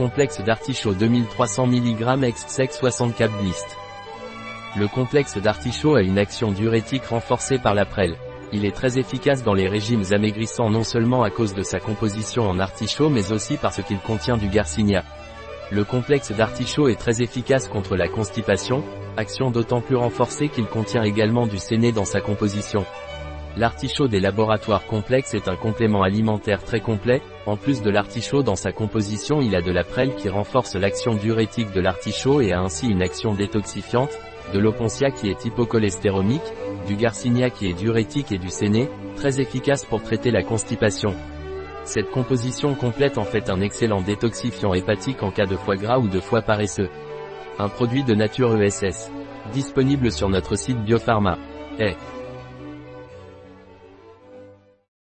complexe d'artichaut 2300 mg ex-sec 64 blist. Le complexe d'artichaut a une action diurétique renforcée par la prêle. Il est très efficace dans les régimes amaigrissants non seulement à cause de sa composition en artichaut mais aussi parce qu'il contient du garcinia. Le complexe d'artichaut est très efficace contre la constipation, action d'autant plus renforcée qu'il contient également du séné dans sa composition. L'artichaut des laboratoires complexes est un complément alimentaire très complet, en plus de l'artichaut dans sa composition il a de la prêle qui renforce l'action diurétique de l'artichaut et a ainsi une action détoxifiante, de l'oponcia qui est hypocholestéromique, du garcinia qui est diurétique et du séné, très efficace pour traiter la constipation. Cette composition complète en fait un excellent détoxifiant hépatique en cas de foie gras ou de foie paresseux. Un produit de nature ESS. Disponible sur notre site Biopharma. Eh.